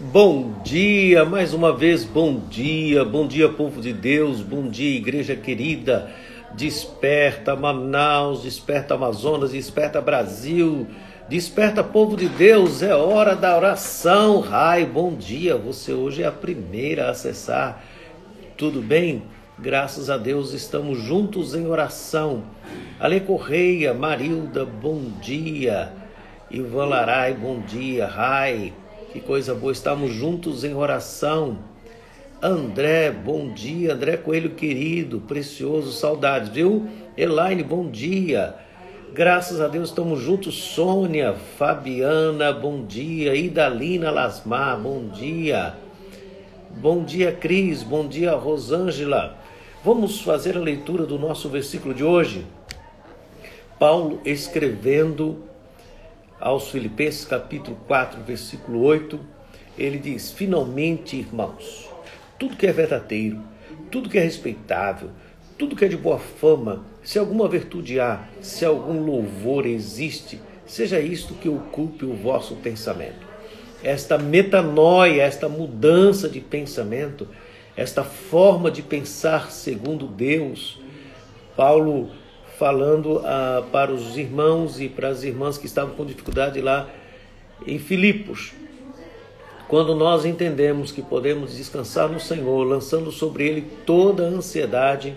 Bom dia, mais uma vez, bom dia, bom dia, povo de Deus, bom dia, igreja querida. Desperta Manaus, desperta Amazonas, desperta Brasil, desperta povo de Deus, é hora da oração. Rai, bom dia, você hoje é a primeira a acessar. Tudo bem? Graças a Deus estamos juntos em oração. Ale Correia, Marilda, bom dia. Ivan Larai, bom dia. Rai, que coisa boa, estamos juntos em oração. André, bom dia. André Coelho, querido, precioso, saudades, viu? Elaine, bom dia. Graças a Deus estamos juntos. Sônia, Fabiana, bom dia. Idalina Lasmar, bom dia. Bom dia, Cris. Bom dia, Rosângela. Vamos fazer a leitura do nosso versículo de hoje. Paulo escrevendo aos Filipenses, capítulo 4, versículo 8, ele diz: Finalmente, irmãos, tudo que é verdadeiro, tudo que é respeitável, tudo que é de boa fama, se alguma virtude há, se algum louvor existe, seja isto que ocupe o vosso pensamento. Esta metanoia, esta mudança de pensamento, esta forma de pensar segundo Deus, Paulo falando ah, para os irmãos e para as irmãs que estavam com dificuldade lá em Filipos. Quando nós entendemos que podemos descansar no Senhor, lançando sobre Ele toda a ansiedade,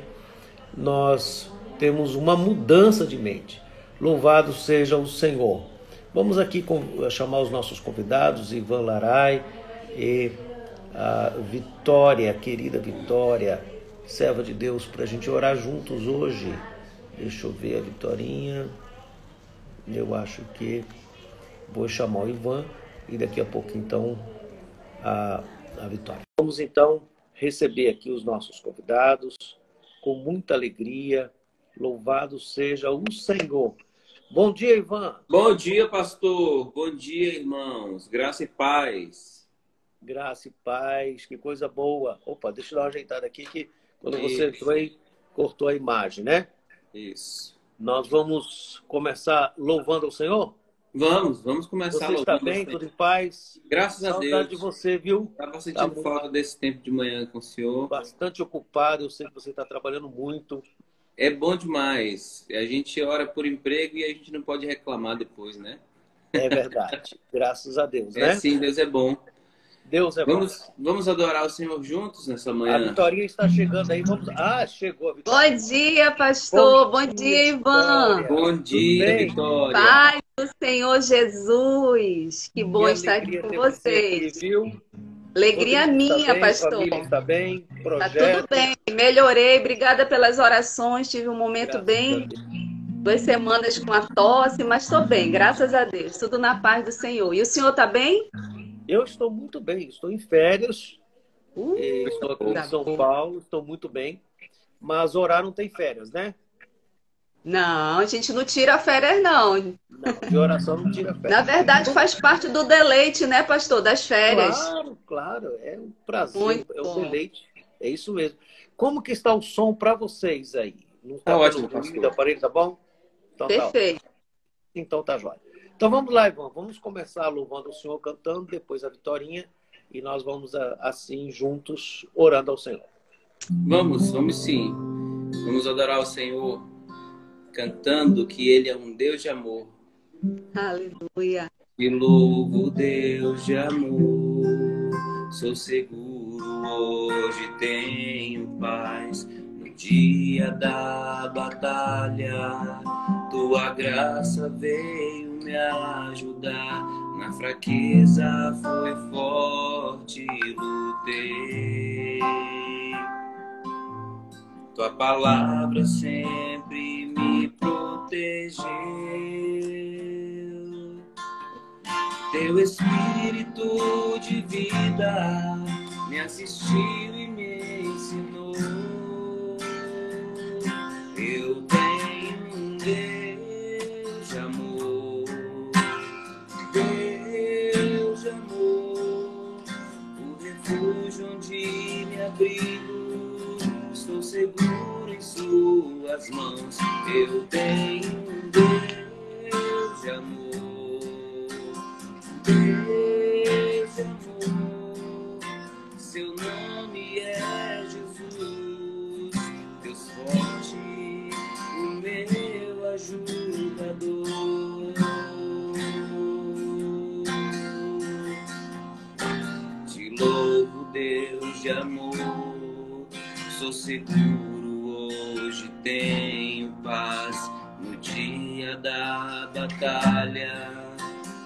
nós temos uma mudança de mente. Louvado seja o Senhor. Vamos aqui chamar os nossos convidados, Ivan Larai e a Vitória, querida Vitória, serva de Deus, para a gente orar juntos hoje. Deixa eu ver a Vitorinha. Eu acho que vou chamar o Ivan e daqui a pouco então a, a Vitória. Vamos então receber aqui os nossos convidados com muita alegria. Louvado seja o Senhor. Bom dia, Ivan. Bom dia, pastor. Bom dia, irmãos. Graça e paz. Graça e paz. Que coisa boa. Opa, deixa eu dar uma ajeitada aqui que quando Isso. você entrou aí, cortou a imagem, né? Isso. Nós vamos começar louvando o Senhor? Vamos, vamos começar Você está bem, tudo em paz? Graças a Deus. Saudade de você, viu? Estava sentindo tá falta desse tempo de manhã com o senhor. Bastante ocupado, eu sei que você está trabalhando muito. É bom demais. A gente ora por emprego e a gente não pode reclamar depois, né? É verdade. Graças a Deus, é, né? Sim, Deus é bom. Deus é vamos, bom. Vamos adorar o Senhor juntos nessa manhã. A Vitorinha está chegando aí. Vamos... Ah, chegou a Vitória. Bom dia, pastor. Bom, Bom dia, Ivan. Bom dia, Vitória. Paz do Senhor Jesus. Que bom estar aqui com vocês. Aqui, viu? Alegria Todo minha, está bem, pastor. Está bem, projeto. Tá tudo bem. Melhorei. Obrigada pelas orações. Tive um momento Graças bem duas semanas com a tosse, mas estou bem, graças a Deus. Tudo na paz do Senhor. E o senhor está bem? Eu estou muito bem, estou em férias, uh, estou aqui em São Paulo, estou muito bem, mas orar não tem férias, né? Não, a gente não tira férias, não. Não, de oração não tira férias. Na verdade, faz parte do deleite, né, pastor, das férias. Claro, claro, é um prazer, Muito é um bom. deleite, é isso mesmo. Como que está o som para vocês aí? Não Tá ótimo, pastor. O aparelho tá bom? Então, Perfeito. Tá então tá jóia. Então vamos lá, Ivan. Vamos começar louvando o Senhor cantando, depois a Vitorinha, e nós vamos assim juntos orando ao Senhor. Vamos, vamos sim. Vamos adorar o Senhor cantando que Ele é um Deus de amor. Aleluia. E louvo Deus de amor. Sou seguro, hoje tenho paz. No dia da batalha, tua graça veio me ajudar. Na fraqueza foi forte, lutei. Tua palavra sempre me protegeu. Teu espírito de vida me assistiu e tuas mãos eu tenho um Deus de amor. Deus de amor, seu nome é Jesus, Deus forte, o meu ajudador. Te louvo, Deus de amor, sou seguro batalha.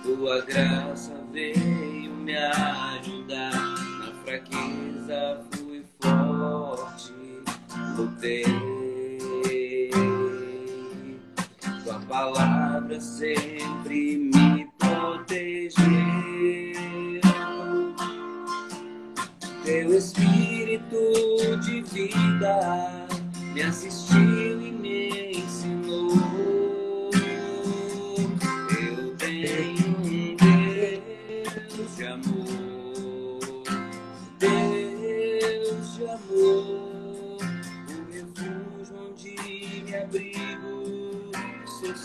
Tua graça veio me ajudar. Na fraqueza fui forte, lutei. Tua palavra sempre me protegeu. Teu espírito de vida me assistiu e me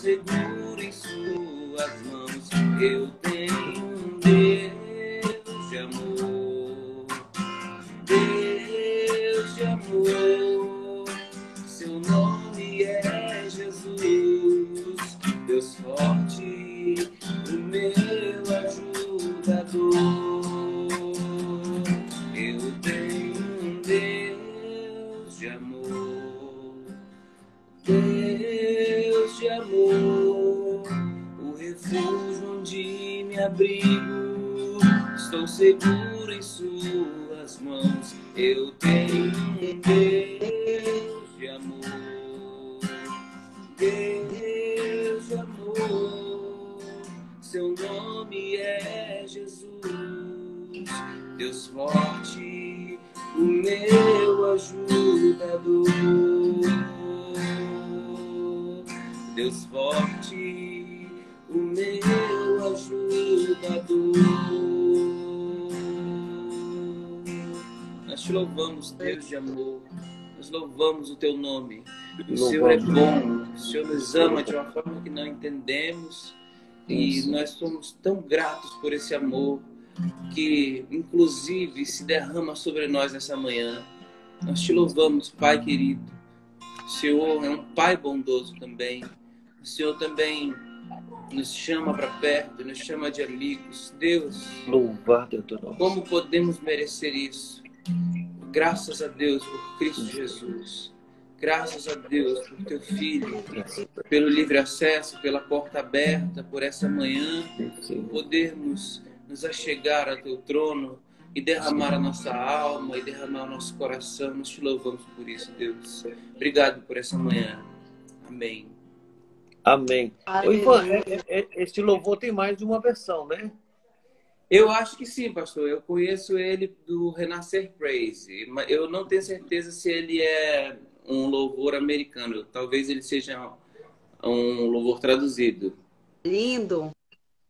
seguro em Suas mãos. Eu tenho um Deus de amor, Deus de amor, louvamos o teu nome. O Senhor é bom, o Senhor nos ama de uma forma que não entendemos. E nós somos tão gratos por esse amor que, inclusive, se derrama sobre nós nessa manhã. Nós te louvamos, Pai querido. O Senhor é um Pai bondoso também. O Senhor também nos chama para perto, nos chama de amigos. Deus, Louvado é teu nome. como podemos merecer isso? Graças a Deus por Cristo Jesus. Graças a Deus por teu filho, pelo livre acesso, pela porta aberta, por essa manhã, podermos nos achegar a teu trono e derramar a nossa alma e derramar o nosso coração. Nós te louvamos por isso, Deus. Obrigado por essa manhã. Amém. Amém. Ô, Ivan, é- é- este louvor tem mais de uma versão, né? Eu acho que sim, pastor. Eu conheço ele do Renascer Praise, mas eu não tenho certeza se ele é um louvor americano. Talvez ele seja um louvor traduzido. Lindo.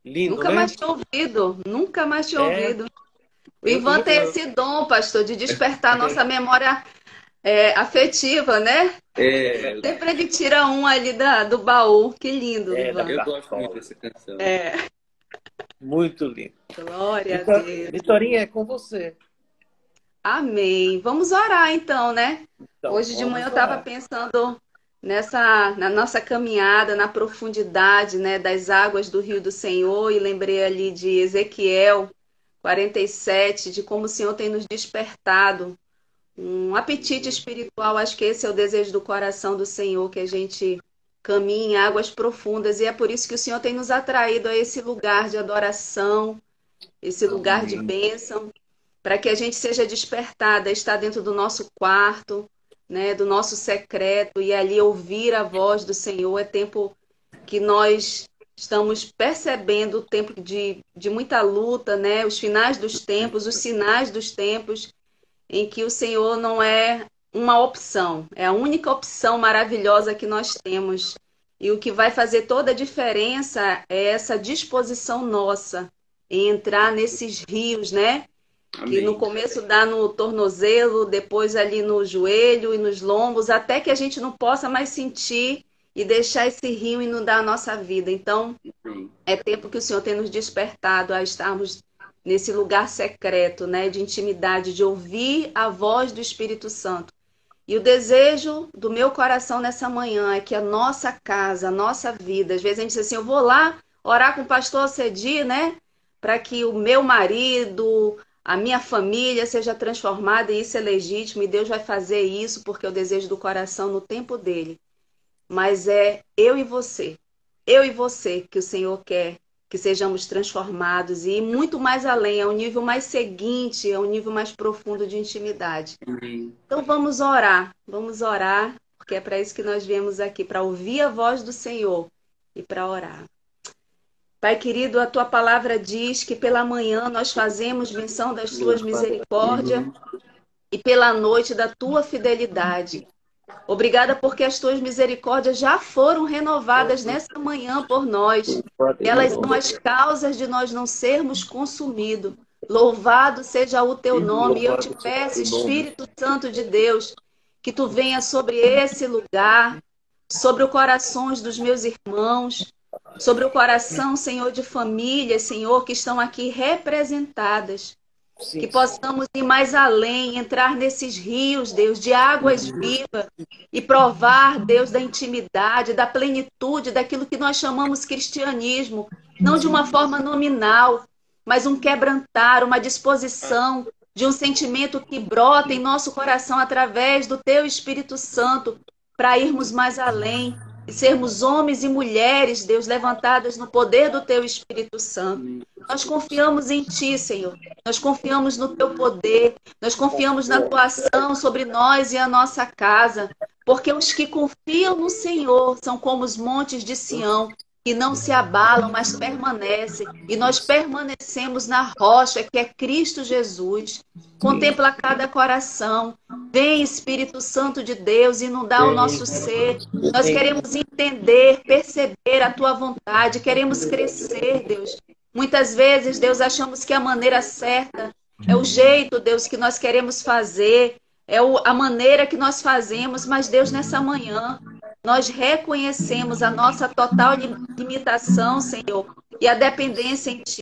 Lindo, Nunca né? mais tinha ouvido. Nunca mais tinha É. ouvido. O Ivan tem esse dom, pastor, de despertar a nossa memória é, afetiva, né? É, Sempre ele tira um ali da, do baú. Que lindo, É, Ivan. eu gosto muito dessa canção. É, Muito lindo. glória a Vitor- Deus. Vitorinha, é com você. Amém. Vamos orar então, né? Então, Hoje de manhã eu orar. estava pensando nessa na nossa caminhada, na profundidade, né, das águas do Rio do Senhor e lembrei ali de Ezequiel 47, de como o Senhor tem nos despertado um apetite espiritual. Acho que esse é o desejo do coração do Senhor, que a gente caminhe em águas profundas e é por isso que o Senhor tem nos atraído a esse lugar de adoração, esse lugar de bênção, para que a gente seja despertada, estar dentro do nosso quarto, né, do nosso secreto e ali ouvir a voz do Senhor. É tempo que nós estamos percebendo o tempo de, de muita luta, né, os finais dos tempos, os sinais dos tempos, em que o Senhor não é uma opção, é a única opção maravilhosa que nós temos. E o que vai fazer toda a diferença é essa disposição nossa em entrar nesses rios, né? Que Amém. no começo dá no tornozelo, depois ali no joelho e nos lombos, até que a gente não possa mais sentir e deixar esse rio inundar a nossa vida. Então, Amém. é tempo que o Senhor tem nos despertado a estarmos nesse lugar secreto, né, de intimidade, de ouvir a voz do Espírito Santo. E o desejo do meu coração nessa manhã é que a nossa casa, a nossa vida, às vezes a gente diz assim, eu vou lá orar com o pastor Cedi, né, para que o meu marido, a minha família seja transformada e isso é legítimo e Deus vai fazer isso porque é o desejo do coração no tempo dele. Mas é eu e você, eu e você que o Senhor quer que sejamos transformados e muito mais além, é um nível mais seguinte, é um nível mais profundo de intimidade. Amém. Então vamos orar, vamos orar, porque é para isso que nós viemos aqui, para ouvir a voz do Senhor e para orar. Pai querido, a tua palavra diz que pela manhã nós fazemos menção das tuas misericórdias e pela noite da tua fidelidade. Obrigada porque as tuas misericórdias já foram renovadas nessa manhã por nós. Elas são as causas de nós não sermos consumidos. Louvado seja o teu nome. E eu te peço, Espírito Santo de Deus, que tu venha sobre esse lugar, sobre os corações dos meus irmãos, sobre o coração, Senhor, de famílias, Senhor, que estão aqui representadas. Sim, que possamos ir mais além, entrar nesses rios, Deus, de águas vivas e provar, Deus, da intimidade, da plenitude, daquilo que nós chamamos cristianismo, não de uma forma nominal, mas um quebrantar, uma disposição de um sentimento que brota em nosso coração através do Teu Espírito Santo para irmos mais além, e sermos homens e mulheres, Deus, levantados no poder do Teu Espírito Santo. Nós confiamos em Ti, Senhor. Nós confiamos no Teu poder. Nós confiamos na Tua ação sobre nós e a nossa casa. Porque os que confiam no Senhor são como os montes de Sião, que não se abalam, mas permanecem. E nós permanecemos na rocha, que é Cristo Jesus. Contempla cada coração. Vem, Espírito Santo de Deus, inundar o nosso ser. Nós queremos entender, perceber a tua vontade, queremos crescer, Deus. Muitas vezes, Deus, achamos que a maneira certa é o jeito, Deus, que nós queremos fazer, é a maneira que nós fazemos, mas Deus, nessa manhã, nós reconhecemos a nossa total limitação, Senhor, e a dependência em Ti.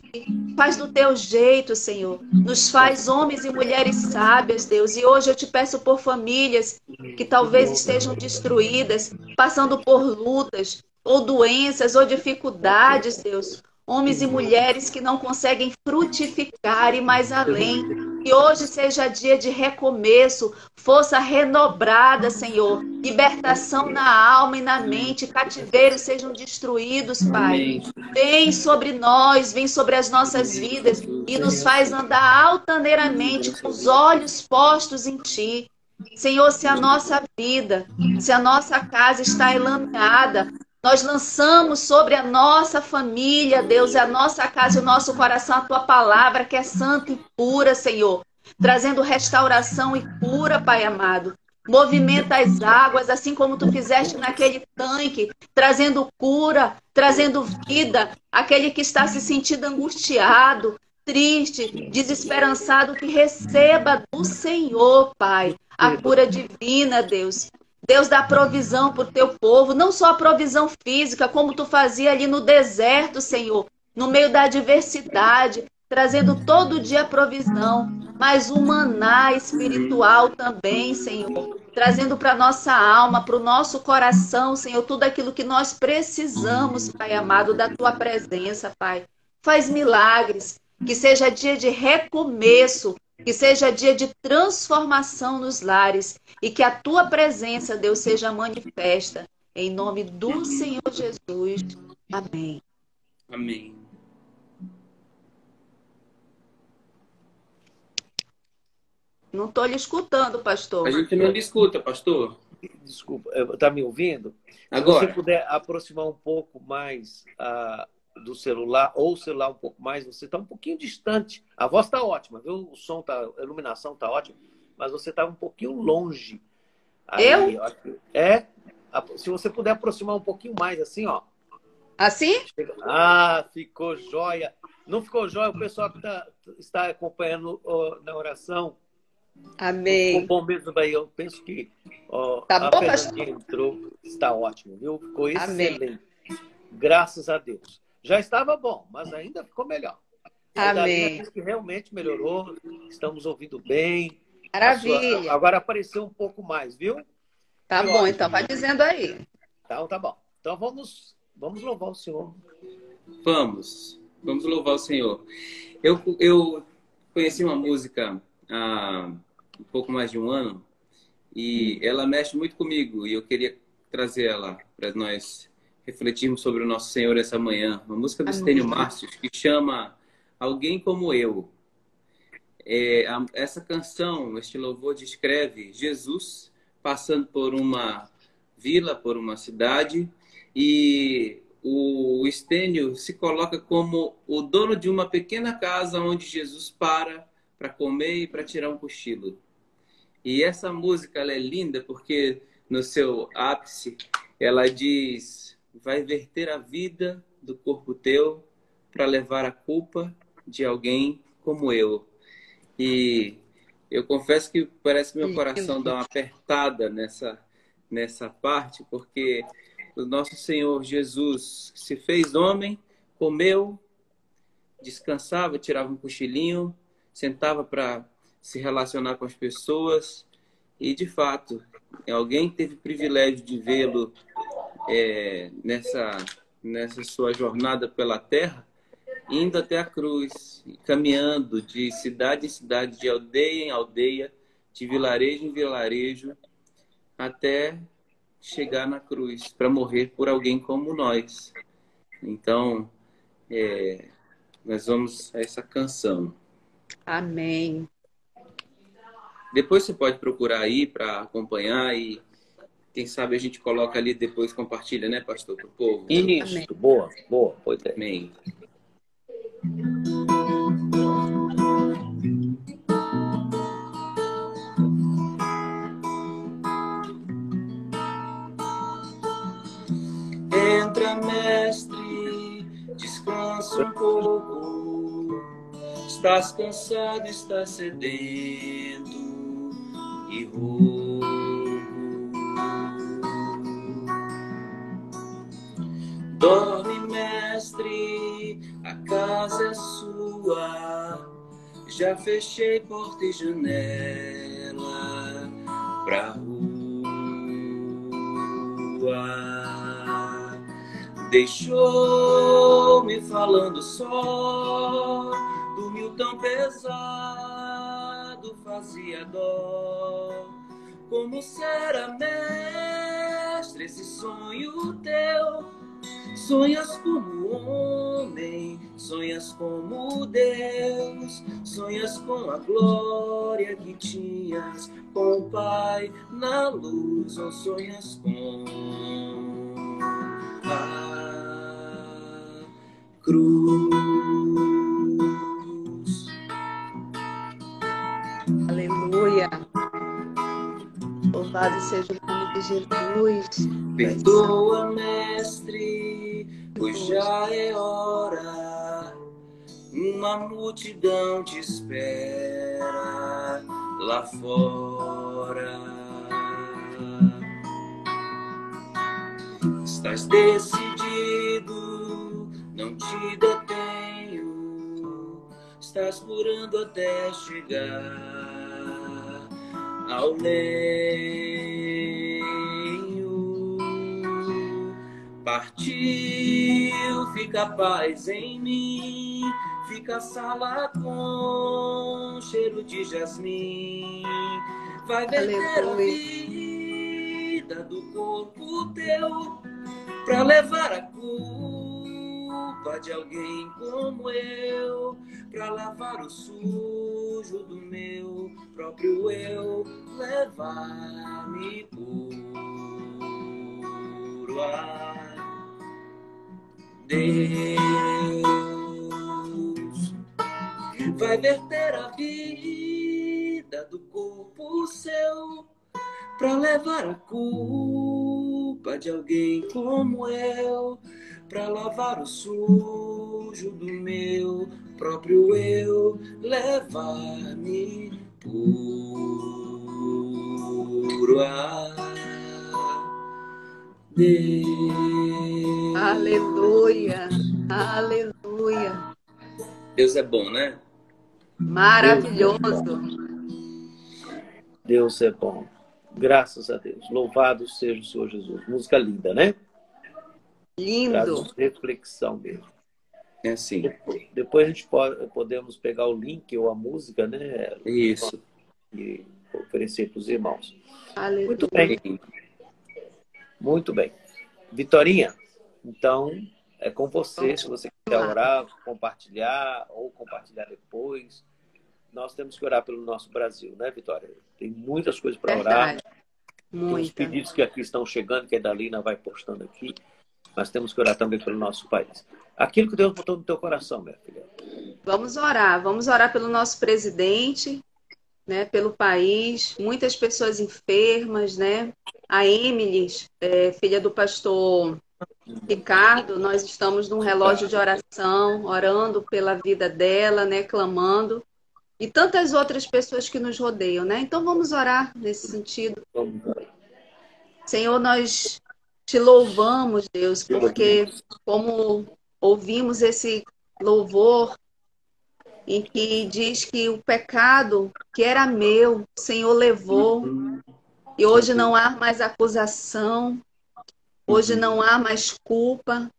Faz do teu jeito, Senhor. Nos faz homens e mulheres sábias, Deus. E hoje eu te peço por famílias que talvez estejam destruídas, passando por lutas, ou doenças, ou dificuldades, Deus homens e mulheres que não conseguem frutificar e mais além. Que hoje seja dia de recomeço, força renobrada, Senhor. Libertação na alma e na mente, cativeiros sejam destruídos, Pai. Vem sobre nós, vem sobre as nossas vidas e nos faz andar altaneiramente com os olhos postos em Ti. Senhor, se a nossa vida, se a nossa casa está enlameada, nós lançamos sobre a nossa família, Deus, a nossa casa e o nosso coração a tua palavra, que é santa e pura, Senhor, trazendo restauração e cura, Pai amado. Movimenta as águas, assim como tu fizeste naquele tanque, trazendo cura, trazendo vida, aquele que está se sentindo angustiado, triste, desesperançado, que receba do Senhor, Pai, a cura divina, Deus. Deus dá provisão para o teu povo, não só a provisão física, como tu fazia ali no deserto, Senhor, no meio da adversidade, trazendo todo dia provisão, mas o maná espiritual também, Senhor, trazendo para nossa alma, para o nosso coração, Senhor, tudo aquilo que nós precisamos, Pai amado, da tua presença, Pai. Faz milagres, que seja dia de recomeço, que seja dia de transformação nos lares e que a tua presença, Deus, seja manifesta. Em nome do Senhor Jesus. Amém. Amém. Não estou lhe escutando, pastor. A gente não lhe escuta, pastor. Desculpa, está me ouvindo? Agora. Se você puder aproximar um pouco mais a, do celular ou o celular um pouco mais, você está um pouquinho distante. A voz está ótima, viu? O som tá, a iluminação está ótima, mas você está um pouquinho longe. Aí, eu? É. Se você puder aproximar um pouquinho mais, assim, ó. Assim? Ah, ficou jóia. Não ficou jóia? O pessoal que tá, está acompanhando ó, na oração. Amém. Ficou bom mesmo, aí. Eu penso que ó, tá a bom, Fernandinha entrou. Está ótimo, viu? Ficou excelente. Amém. Graças a Deus. Já estava bom, mas ainda ficou melhor. Amém. Que realmente melhorou, estamos ouvindo bem. Maravilha. Sua... Agora apareceu um pouco mais, viu? Tá bom, ótimo. então vai dizendo aí. Então tá bom. Então vamos, vamos louvar o Senhor. Vamos, vamos louvar o Senhor. Eu, eu conheci uma música há um pouco mais de um ano e ela mexe muito comigo e eu queria trazer ela para nós refletirmos sobre o nosso Senhor essa manhã. Uma música do Estênio Márcio que chama Alguém Como Eu. É, a, essa canção, este louvor descreve Jesus passando por uma vila, por uma cidade e o Estênio se coloca como o dono de uma pequena casa onde Jesus para para comer e para tirar um cochilo. E essa música é linda porque no seu ápice ela diz: vai verter a vida do corpo teu para levar a culpa de alguém como eu. E eu confesso que parece que meu coração dá uma apertada nessa nessa parte, porque o nosso Senhor Jesus se fez homem, comeu, descansava, tirava um cochilinho, sentava para se relacionar com as pessoas e, de fato, alguém teve o privilégio de vê-lo é, nessa, nessa sua jornada pela terra, indo até a cruz, caminhando de cidade em cidade, de aldeia em aldeia, de vilarejo em vilarejo, até chegar na cruz para morrer por alguém como nós. Então, é, nós vamos a essa canção. Amém. Depois você pode procurar aí para acompanhar e quem sabe a gente coloca ali depois compartilha, né, pastor, para o povo. Isso, Amém. boa, boa, pois é. Amém. descansa um pouco. Estás cansado, estás sedento e rouco. Dorme, mestre, a casa é sua. Já fechei porta e janela pra rua. Deixou-me falando só, dormiu tão pesado, fazia dó. Como será, mestre, esse sonho teu? Sonhas como homem, sonhas como Deus, sonhas com a glória que tinhas com o Pai na luz, ou sonhas com cruz. Louvado seja o nome de Jesus. Perdoa, mestre, pois já é hora. Uma multidão te espera lá fora. Estás decidido não te detenho, estás curando até chegar ao leio. Partiu, fica paz em mim, fica a sala com cheiro de jasmim, vai verter a vida do corpo teu pra levar a cura culpa de alguém como eu para lavar o sujo do meu próprio eu, levar-me puro a Deus. Vai verter a vida do corpo seu para levar a culpa de alguém como eu para lavar o sujo do meu próprio eu, levar-me puro a Deus. Aleluia, aleluia. Deus é bom, né? Maravilhoso. Deus é bom. Graças a Deus. Louvado seja o Senhor Jesus. Música linda, né? Lindo. reflexão mesmo. É assim. Depois, depois a gente pode, podemos pegar o link ou a música, né? Isso. E oferecer para os irmãos. Aleluia. Muito bem. Muito bem. Vitorinha, então é com você, se você quiser orar, compartilhar ou compartilhar depois. Nós temos que orar pelo nosso Brasil, né, Vitória? Tem muitas coisas para orar. Tem os pedidos que aqui estão chegando, que a Dalina vai postando aqui. Mas temos que orar também pelo nosso país. Aquilo que Deus botou no teu coração, minha filha. Vamos orar. Vamos orar pelo nosso presidente, né, pelo país. Muitas pessoas enfermas, né? A Emily, é, filha do pastor Ricardo, nós estamos num relógio de oração, orando pela vida dela, né, clamando, e tantas outras pessoas que nos rodeiam, né? Então vamos orar nesse sentido. Senhor, nós te louvamos, Deus, porque como ouvimos esse louvor em que diz que o pecado que era meu, o Senhor levou, e hoje não há mais acusação, Hoje uhum. não há mais culpa.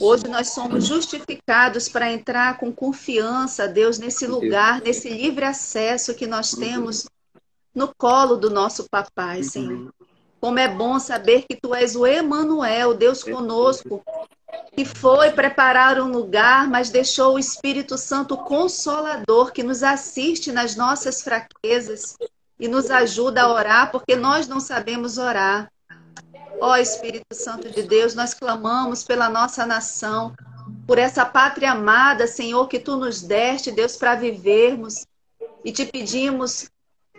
Hoje nós somos justificados para entrar com confiança, Deus, nesse lugar, nesse livre acesso que nós temos no colo do nosso papai. Senhor. Como é bom saber que tu és o Emanuel, Deus conosco, que foi preparar um lugar, mas deixou o Espírito Santo consolador que nos assiste nas nossas fraquezas e nos ajuda a orar, porque nós não sabemos orar. Ó Espírito Santo de Deus, nós clamamos pela nossa nação, por essa pátria amada, Senhor, que tu nos deste, Deus, para vivermos. E te pedimos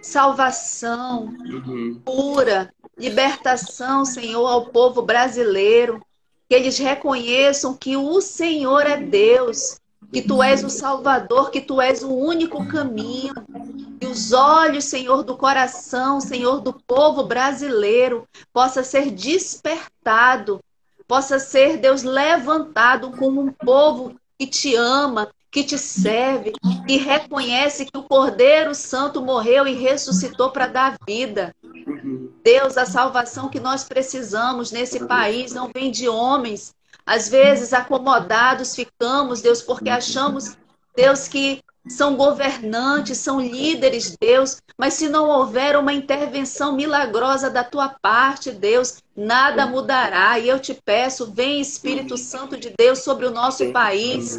salvação, uhum. cura, libertação, Senhor, ao povo brasileiro. Que eles reconheçam que o Senhor é Deus, que tu és o Salvador, que tu és o único caminho. Que os olhos, Senhor, do coração, Senhor, do povo brasileiro, possa ser despertado, possa ser, Deus, levantado como um povo que te ama, que te serve, que reconhece que o Cordeiro Santo morreu e ressuscitou para dar vida. Deus, a salvação que nós precisamos nesse país não vem de homens, às vezes, acomodados ficamos, Deus, porque achamos, Deus, que são governantes, são líderes, Deus, mas se não houver uma intervenção milagrosa da tua parte, Deus, nada mudará. E eu te peço, vem Espírito Santo de Deus sobre o nosso país,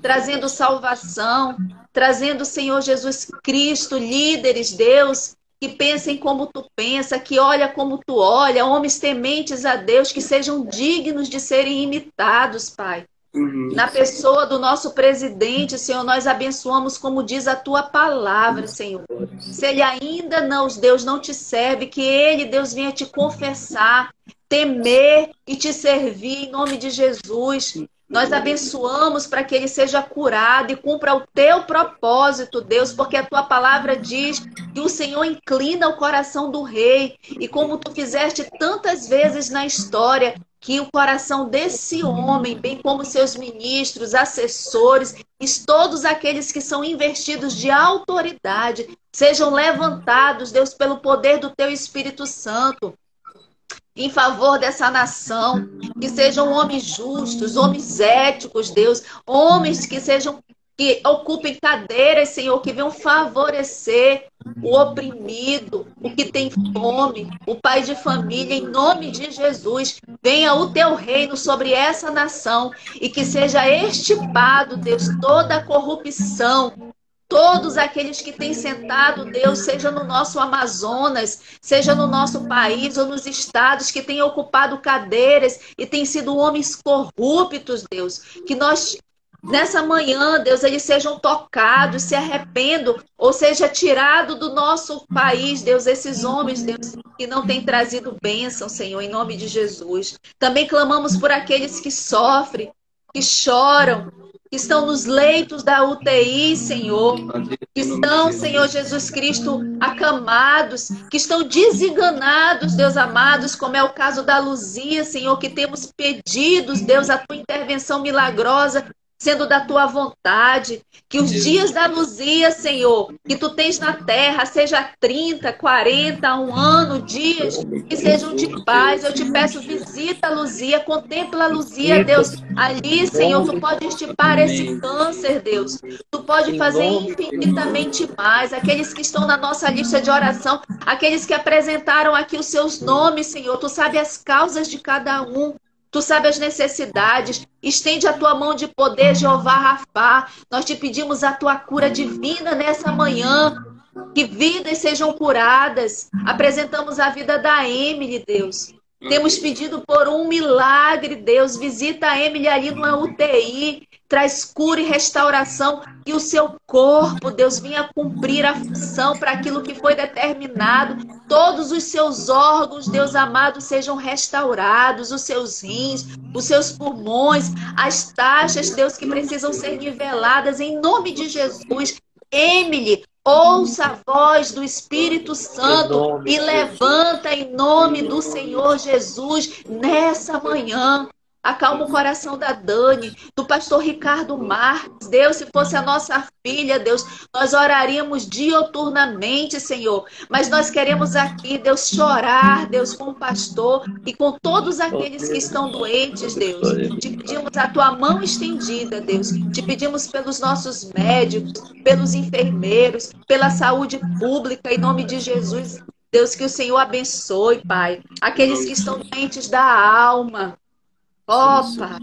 trazendo salvação, trazendo, Senhor Jesus Cristo, líderes, Deus, que pensem como tu pensa, que olha como tu olha, homens tementes a Deus, que sejam dignos de serem imitados, Pai. Uhum. Na pessoa do nosso presidente, Senhor, nós abençoamos como diz a tua palavra, Senhor. Se ele ainda não, Deus não te serve, que ele, Deus, venha te confessar, temer e te servir em nome de Jesus. Nós abençoamos para que ele seja curado e cumpra o teu propósito, Deus, porque a tua palavra diz que o Senhor inclina o coração do rei. E como tu fizeste tantas vezes na história, que o coração desse homem, bem como seus ministros, assessores e todos aqueles que são investidos de autoridade, sejam levantados, Deus, pelo poder do teu Espírito Santo em favor dessa nação, que sejam homens justos, homens éticos, Deus, homens que sejam que ocupem cadeiras, Senhor, que venham favorecer o oprimido, o que tem fome, o pai de família, em nome de Jesus. Venha o teu reino sobre essa nação e que seja estipado, Deus, toda a corrupção, todos aqueles que têm sentado, Deus, seja no nosso Amazonas, seja no nosso país ou nos estados que têm ocupado cadeiras e têm sido homens corruptos, Deus, que nós nessa manhã, Deus, eles sejam tocados, se arrependam, ou seja, tirado do nosso país, Deus, esses homens, Deus, que não têm trazido bênção, Senhor, em nome de Jesus. Também clamamos por aqueles que sofrem, que choram, que estão nos leitos da UTI, Senhor, que estão, Senhor Jesus Cristo, acamados, que estão desenganados, Deus amados, como é o caso da Luzia, Senhor, que temos pedidos, Deus, a tua intervenção milagrosa sendo da tua vontade. Que os dias da Luzia, Senhor, que tu tens na terra, seja 30, 40, um ano, dias, que sejam de paz. Eu te peço, visita a Luzia, contempla a Luzia, Deus. Ali, Senhor, tu pode estipar esse câncer, Deus. Tu pode fazer infinitamente mais. Aqueles que estão na nossa lista de oração, aqueles que apresentaram aqui os seus nomes, Senhor, tu sabe as causas de cada um. Tu sabe as necessidades. Estende a tua mão de poder, Jeová Rafá. Nós te pedimos a tua cura divina nessa manhã. Que vidas sejam curadas. Apresentamos a vida da Emily, Deus. Temos pedido por um milagre, Deus. Visita a Emily ali no UTI. Traz cura e restauração. Que o seu corpo, Deus, venha cumprir a função para aquilo que foi determinado. Todos os seus órgãos, Deus amado, sejam restaurados. Os seus rins, os seus pulmões, as taxas, Deus, que precisam ser niveladas em nome de Jesus. Emily, Ouça a voz do Espírito Santo e levanta em nome do Senhor Jesus nessa manhã. Acalma o coração da Dani, do pastor Ricardo Marques. Deus, se fosse a nossa filha, Deus, nós oraríamos dioturnamente, Senhor. Mas nós queremos aqui, Deus, chorar, Deus, com o pastor e com todos aqueles que estão doentes, Deus. Te pedimos a tua mão estendida, Deus. Te pedimos pelos nossos médicos, pelos enfermeiros, pela saúde pública, em nome de Jesus. Deus, que o Senhor abençoe, Pai. Aqueles que estão doentes da alma. Opa!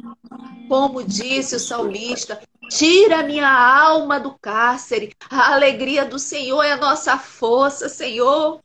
Como disse o salmista, tira minha alma do cárcere. A alegria do Senhor é a nossa força, Senhor.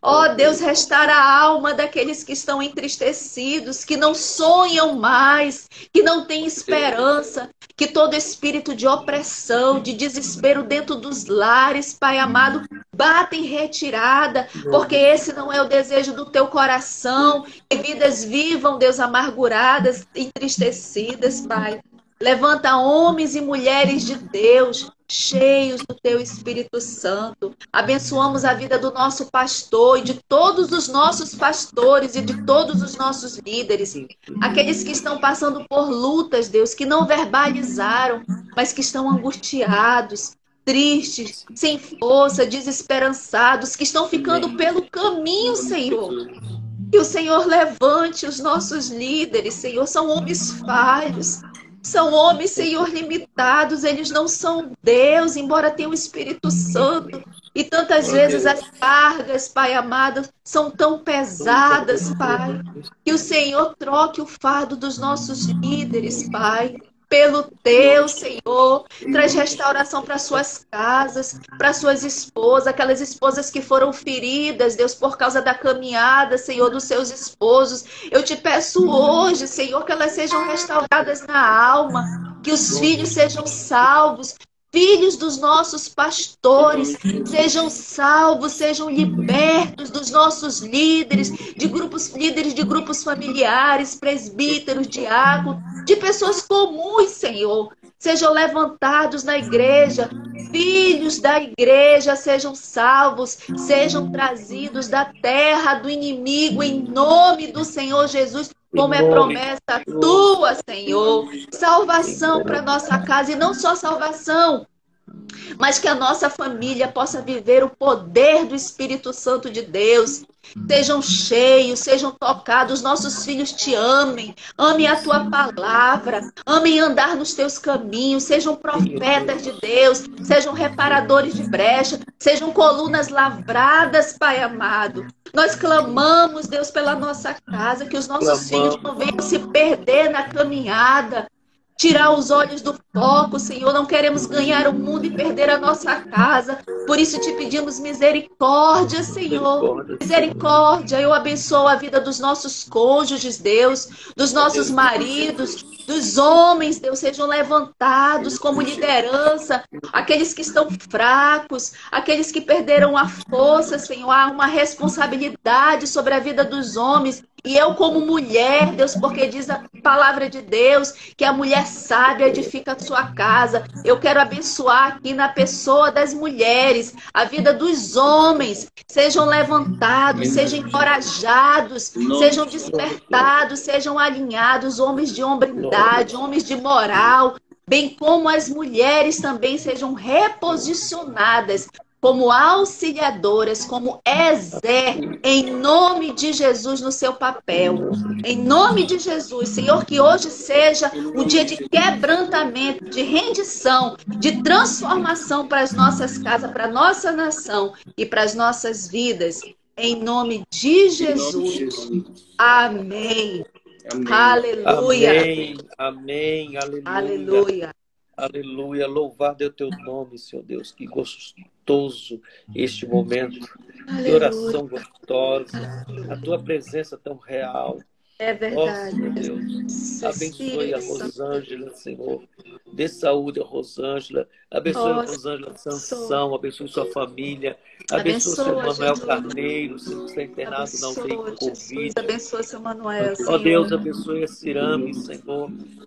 Ó oh, Deus, restaura a alma daqueles que estão entristecidos, que não sonham mais, que não têm esperança, que todo espírito de opressão, de desespero dentro dos lares, Pai amado, bata em retirada, porque esse não é o desejo do teu coração, que vidas vivam, Deus, amarguradas, entristecidas, Pai. Levanta homens e mulheres de Deus, cheios do teu Espírito Santo. Abençoamos a vida do nosso pastor e de todos os nossos pastores e de todos os nossos líderes. Aqueles que estão passando por lutas, Deus, que não verbalizaram, mas que estão angustiados, tristes, sem força, desesperançados, que estão ficando pelo caminho, Senhor. Que o Senhor levante os nossos líderes, Senhor. São homens falhos, são homens, Senhor, limitados, eles não são Deus, embora tenham o Espírito Santo. E tantas vezes as cargas, Pai amado, são tão pesadas, Pai. Que o Senhor troque o fardo dos nossos líderes, Pai pelo teu, Senhor. Traz restauração para suas casas, para suas esposas, aquelas esposas que foram feridas, Deus, por causa da caminhada, Senhor, dos seus esposos. Eu te peço hoje, Senhor, que elas sejam restauradas na alma, que os filhos sejam salvos, filhos dos nossos pastores sejam salvos, sejam libertos dos nossos líderes, de grupos líderes de grupos familiares, presbíteros, diáconos, de pessoas comuns, Senhor, sejam levantados na igreja, filhos da igreja sejam salvos, sejam trazidos da terra do inimigo em nome do Senhor Jesus como é promessa tua, Senhor. Salvação para nossa casa e não só salvação, mas que a nossa família possa viver o poder do Espírito Santo de Deus. Sejam cheios, sejam tocados, nossos filhos te amem, amem a tua palavra, amem andar nos teus caminhos, sejam profetas de Deus, sejam reparadores de brecha, sejam colunas lavradas, Pai amado. Nós clamamos, Deus, pela nossa casa, que os nossos filhos não venham se perder na caminhada, tirar os olhos do foco, Senhor. Não queremos ganhar o mundo e perder a nossa casa. Por isso te pedimos misericórdia, Senhor. Misericórdia. Eu abençoo a vida dos nossos cônjuges, Deus, dos nossos maridos, dos homens, Deus, sejam levantados como liderança, aqueles que estão fracos, aqueles que perderam a força, Senhor, há uma responsabilidade sobre a vida dos homens. E eu, como mulher, Deus, porque diz a palavra de Deus que a mulher sábia edifica a sua casa. Eu quero abençoar aqui na pessoa das mulheres, a vida dos homens. Sejam levantados, sejam encorajados, sejam despertados, sejam alinhados, homens de hombridade, homens de moral, bem como as mulheres também sejam reposicionadas como auxiliadoras, como Ezé, em nome de Jesus no seu papel. Em nome de Jesus, Senhor, que hoje seja um dia de quebrantamento, de rendição, de transformação para as nossas casas, para a nossa nação e para as nossas vidas. Em nome de Jesus. Amém. Amém. Aleluia. Amém. Amém. Aleluia. Aleluia. Aleluia. Louvado é o teu nome, Senhor Deus. Que gostoso este momento. Aleluia. Que oração gostosa. A tua presença tão real. É verdade. Oh, Deus. Abençoe a Rosângela, Senhor. Dê saúde a Rosângela. Abençoe oh, a Rosângela Sansão. Abençoe sua família. Abençoe o seu Manuel Jesus. Carneiro, que está internado abençoe, na UTI com Covid. Abençoe seu Manuel, Ó oh, Deus, abençoe a Cirame, Senhor.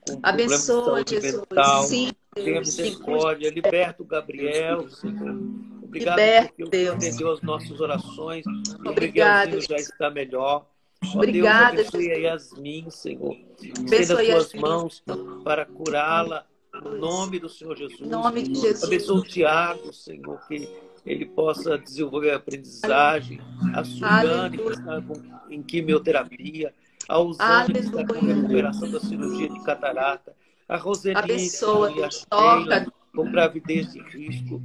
Com abençoe, Jesus. Mental. Sim, Tenha misericórdia. Liberta o Gabriel, Senhor. Obrigado Liberta, porque Deus. atendeu as nossas orações. Obrigado. Já está melhor. Obrigada. Deus abençoe a Yasmin, Senhor. Estenda as tuas mãos para curá-la. No nome do Senhor Jesus. Em nome de Jesus. Abençoe o Tiago, Senhor, que ele possa desenvolver a aprendizagem. A Suzane, que está em quimioterapia. A Usana, que está com recuperação da cirurgia de catarata. A Roseli, abençoa, e a toca. com gravidez de risco.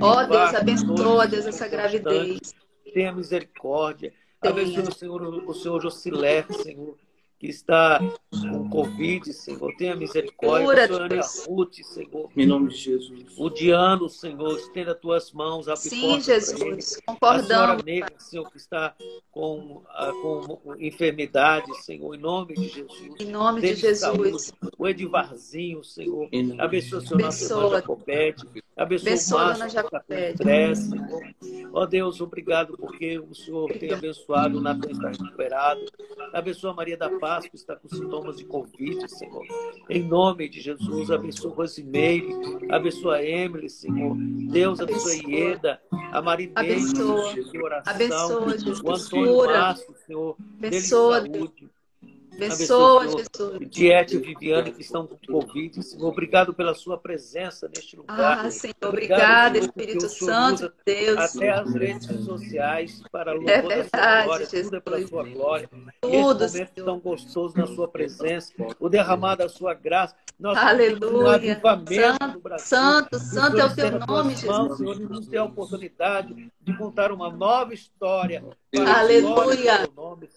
Ó oh, Deus, abençoa, Deus, essa gravidez. Tenha misericórdia. Abençoe o Senhor, o Senhor Josiler, Senhor, que está com Covid, Senhor. Tenha misericórdia. Cura, Ana Ruth, Senhor. Em nome de Jesus. O Diano, Senhor, estenda as tuas mãos. Abre Sim, Jesus. Concordamos. A senhora negra, Senhor, que está com, ah, com enfermidade, Senhor, em nome de Jesus. Em nome de Jesus. Saúde. O Edivarzinho, Senhor. Abençoa o Senhor, Abençoa. nossa Jacobete. Abençoa, Abençoa o Márcio, Jacobete. Senhor. Ó Deus, obrigado porque o Senhor tem abençoado, o Natan está recuperado. Abençoa a Maria da Paz, que está com sintomas de Covid, Senhor. Em nome de Jesus, abençoa Rosimeire, abençoa a Emily, Senhor. Deus abençoa a Ieda, a Marineide, Abençoa. de oração. Abençoa, Jesus. O Antônio. Márcio, Senhor. Abençoa, saúde. Abençoa, Senhor. Jesus. Diete e Viviane, que estão com Covid. Senhor, obrigado pela sua presença neste lugar. Ah, Senhor, Senhor, porque Espírito Senhor Santo Deus. Até as redes sociais para louvor É da sua verdade, glória, tudo é Jesus. pela sua glória. Tudo, esse momento Senhor. tão gostoso na sua presença, o derramar da sua graça. Nós Aleluia. um Santo. Santo, santo é o teu nome, tuas mãos, Jesus. Senhor, nos dê a oportunidade de contar uma nova história. Aleluia. nome.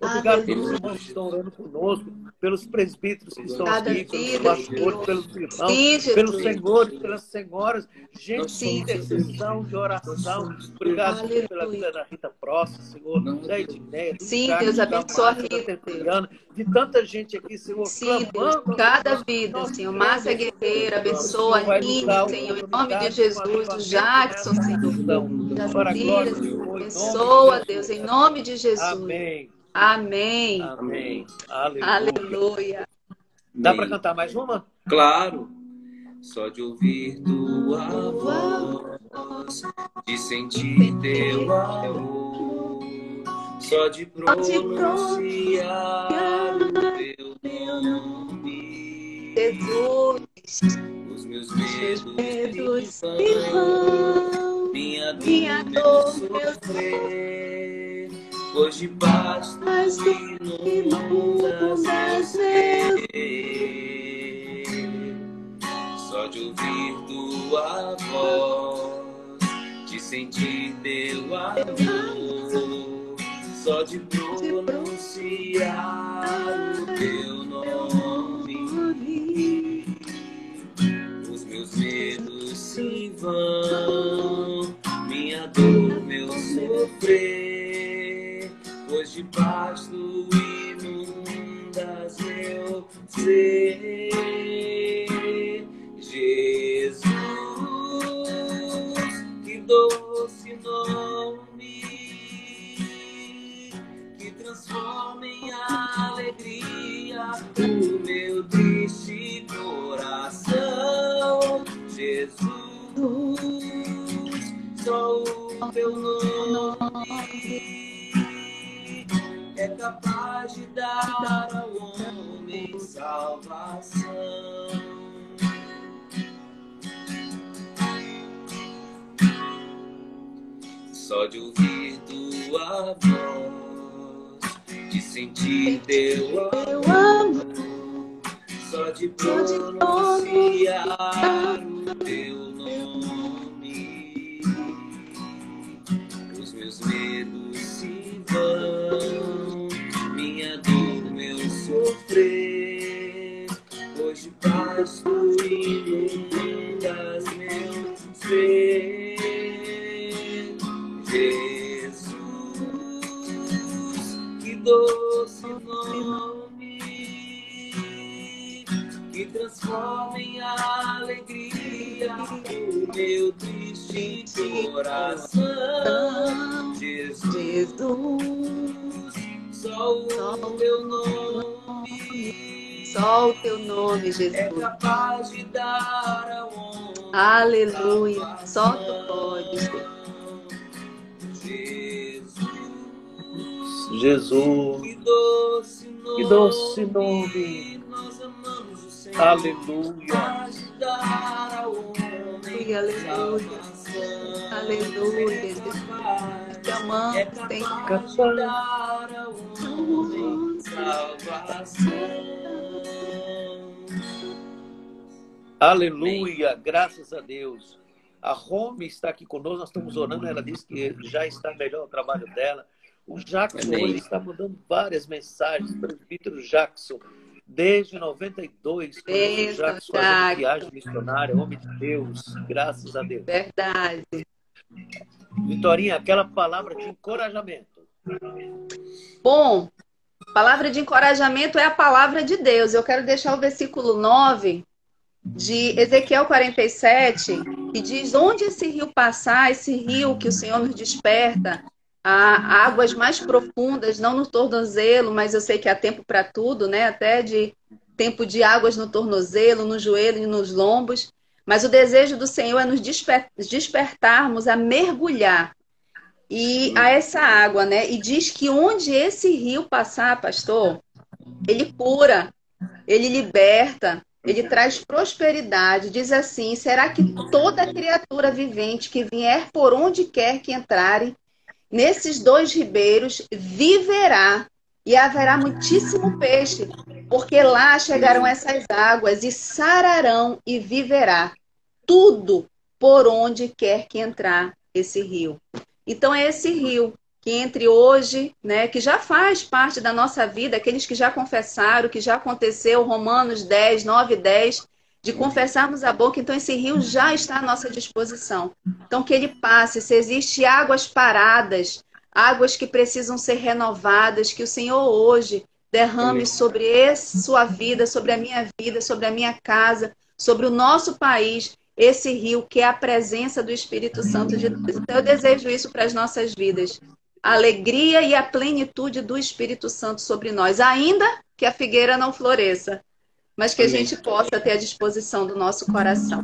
Obrigado Aleluia. irmãos que estão orando conosco, pelos presbíteros que estão Cada aqui, pelos pastores, Senhor. pelos irmãos, Sim, pelos senhores, pelas senhoras, gente de intercessão, de oração. Obrigado Senhor, pela Aleluia. vida da Rita Próxima, Senhor, da Edneia, do Sim, Deus, da abençoa a Márcia, da Rita, de tanta gente aqui, Senhor, Sim, Deus, clamando. cada Nós- vida, Senhor. Márcia Guerreira, o abençoa a nos Nini, dar a Senhor, em nome de Jesus, do avivamento Jackson, Senhor. Das de abençoa. Deus, em nome de Jesus. Amém. Amém. Amém. Aleluia. Aleluia. Dá para cantar mais uma? Claro. Só de ouvir tua voz, de sentir teu amor, só de pronunciar o teu nome, Jesus, os meus medos se se vão, minha minha dor, meu sofrer, pois debaixo tu inundas meus só de ouvir tua voz, de sentir teu amor, só de pronunciar o teu nome, os meus medos se vão, minha dor, meu sofrer, debaixo do inundas meu ser. Jesus, que doce nome que transforma em alegria o meu triste coração. Jesus, só o teu nome é capaz de dar ao homem salvação. Só de ouvir tua voz, de sentir teu amor, só de pronunciar o teu nome, os meus medos nome, é Jesus. capaz de dar ao homem. Aleluia. Só tu podes. Jesus, Jesus, que doce nome, que doce nome. nós amamos o Senhor. Aleluia. Capaz de dar ao homem Aleluia. Aleluia. É capaz, Te amamos, é Senhor. capaz de dar ao homem salvação. Aleluia, graças a Deus. A Rome está aqui conosco, nós estamos orando, ela disse que já está melhor o trabalho dela. O Jackson Amém. está mandando várias mensagens, presbítero Jackson, desde 92, quando o Beijo, Jackson Jackson. viagem missionária, homem de Deus, graças a Deus. Verdade. Vitorinha, aquela palavra de encorajamento. Bom, palavra de encorajamento é a palavra de Deus. Eu quero deixar o versículo 9 de Ezequiel 47, que diz: Onde esse rio passar, esse rio que o Senhor nos desperta, a águas mais profundas, não no tornozelo, mas eu sei que há tempo para tudo, né? Até de tempo de águas no tornozelo, no joelho e nos lombos. Mas o desejo do Senhor é nos desper- despertarmos a mergulhar e a essa água, né? E diz que onde esse rio passar, pastor, ele cura, ele liberta, ele traz prosperidade. Diz assim: será que toda criatura vivente que vier por onde quer que entrarem nesses dois ribeiros viverá e haverá muitíssimo peixe, porque lá chegarão essas águas e sararão e viverá tudo por onde quer que entrar esse rio. Então é esse rio que entre hoje, né, que já faz parte da nossa vida, aqueles que já confessaram, que já aconteceu, Romanos 10, 9 e 10, de confessarmos a boca, então esse rio já está à nossa disposição. Então que ele passe, se existe águas paradas, águas que precisam ser renovadas, que o Senhor hoje derrame sobre esse, sua vida, sobre a minha vida, sobre a minha casa, sobre o nosso país, esse rio que é a presença do Espírito Santo de Deus. Então eu desejo isso para as nossas vidas. A alegria e a plenitude do Espírito Santo sobre nós, ainda que a figueira não floresça, mas que a gente possa ter à disposição do nosso coração.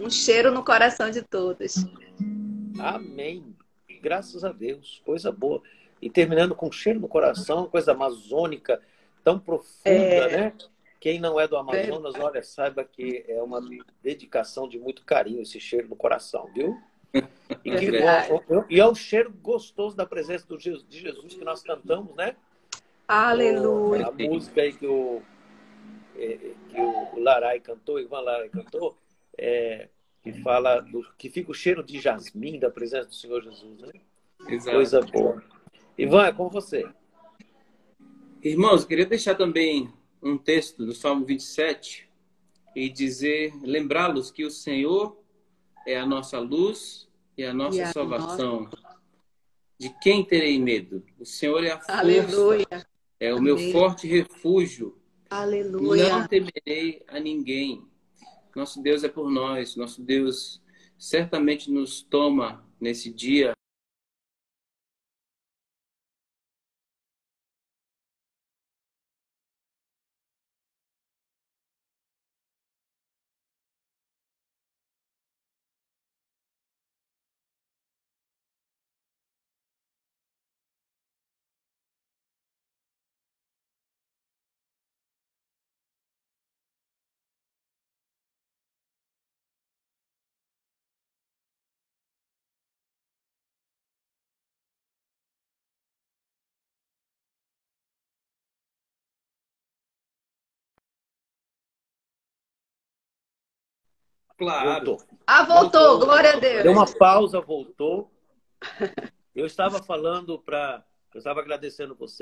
Um cheiro no coração de todos. Amém. Graças a Deus, coisa boa. E terminando com cheiro no coração, coisa amazônica tão profunda, É. né? Quem não é do Amazonas, olha, saiba que é uma dedicação de muito carinho esse cheiro no coração, viu? E, que- Verdade. e é o cheiro gostoso da presença do Jesus- de Jesus que nós cantamos, né? Aleluia. A música aí que o, é, que o Larai cantou, Ivan Larai cantou, é, que fala do, que fica o cheiro de jasmim da presença do Senhor Jesus, né? Exato. Coisa boa. Ivan, é com você. Irmãos, queria deixar também um texto do Salmo 27 e dizer, lembrá-los que o Senhor é a nossa luz e a nossa E a salvação. De quem terei medo? O Senhor é a força, Aleluia. é o meu Amém. forte refúgio. Não Aleluia. temerei a ninguém. Nosso Deus é por nós. Nosso Deus certamente nos toma nesse dia Claro. Voltou. Ah, voltou, voltou. glória a Deus. Deu uma pausa, voltou. Eu estava falando para. Eu estava agradecendo você.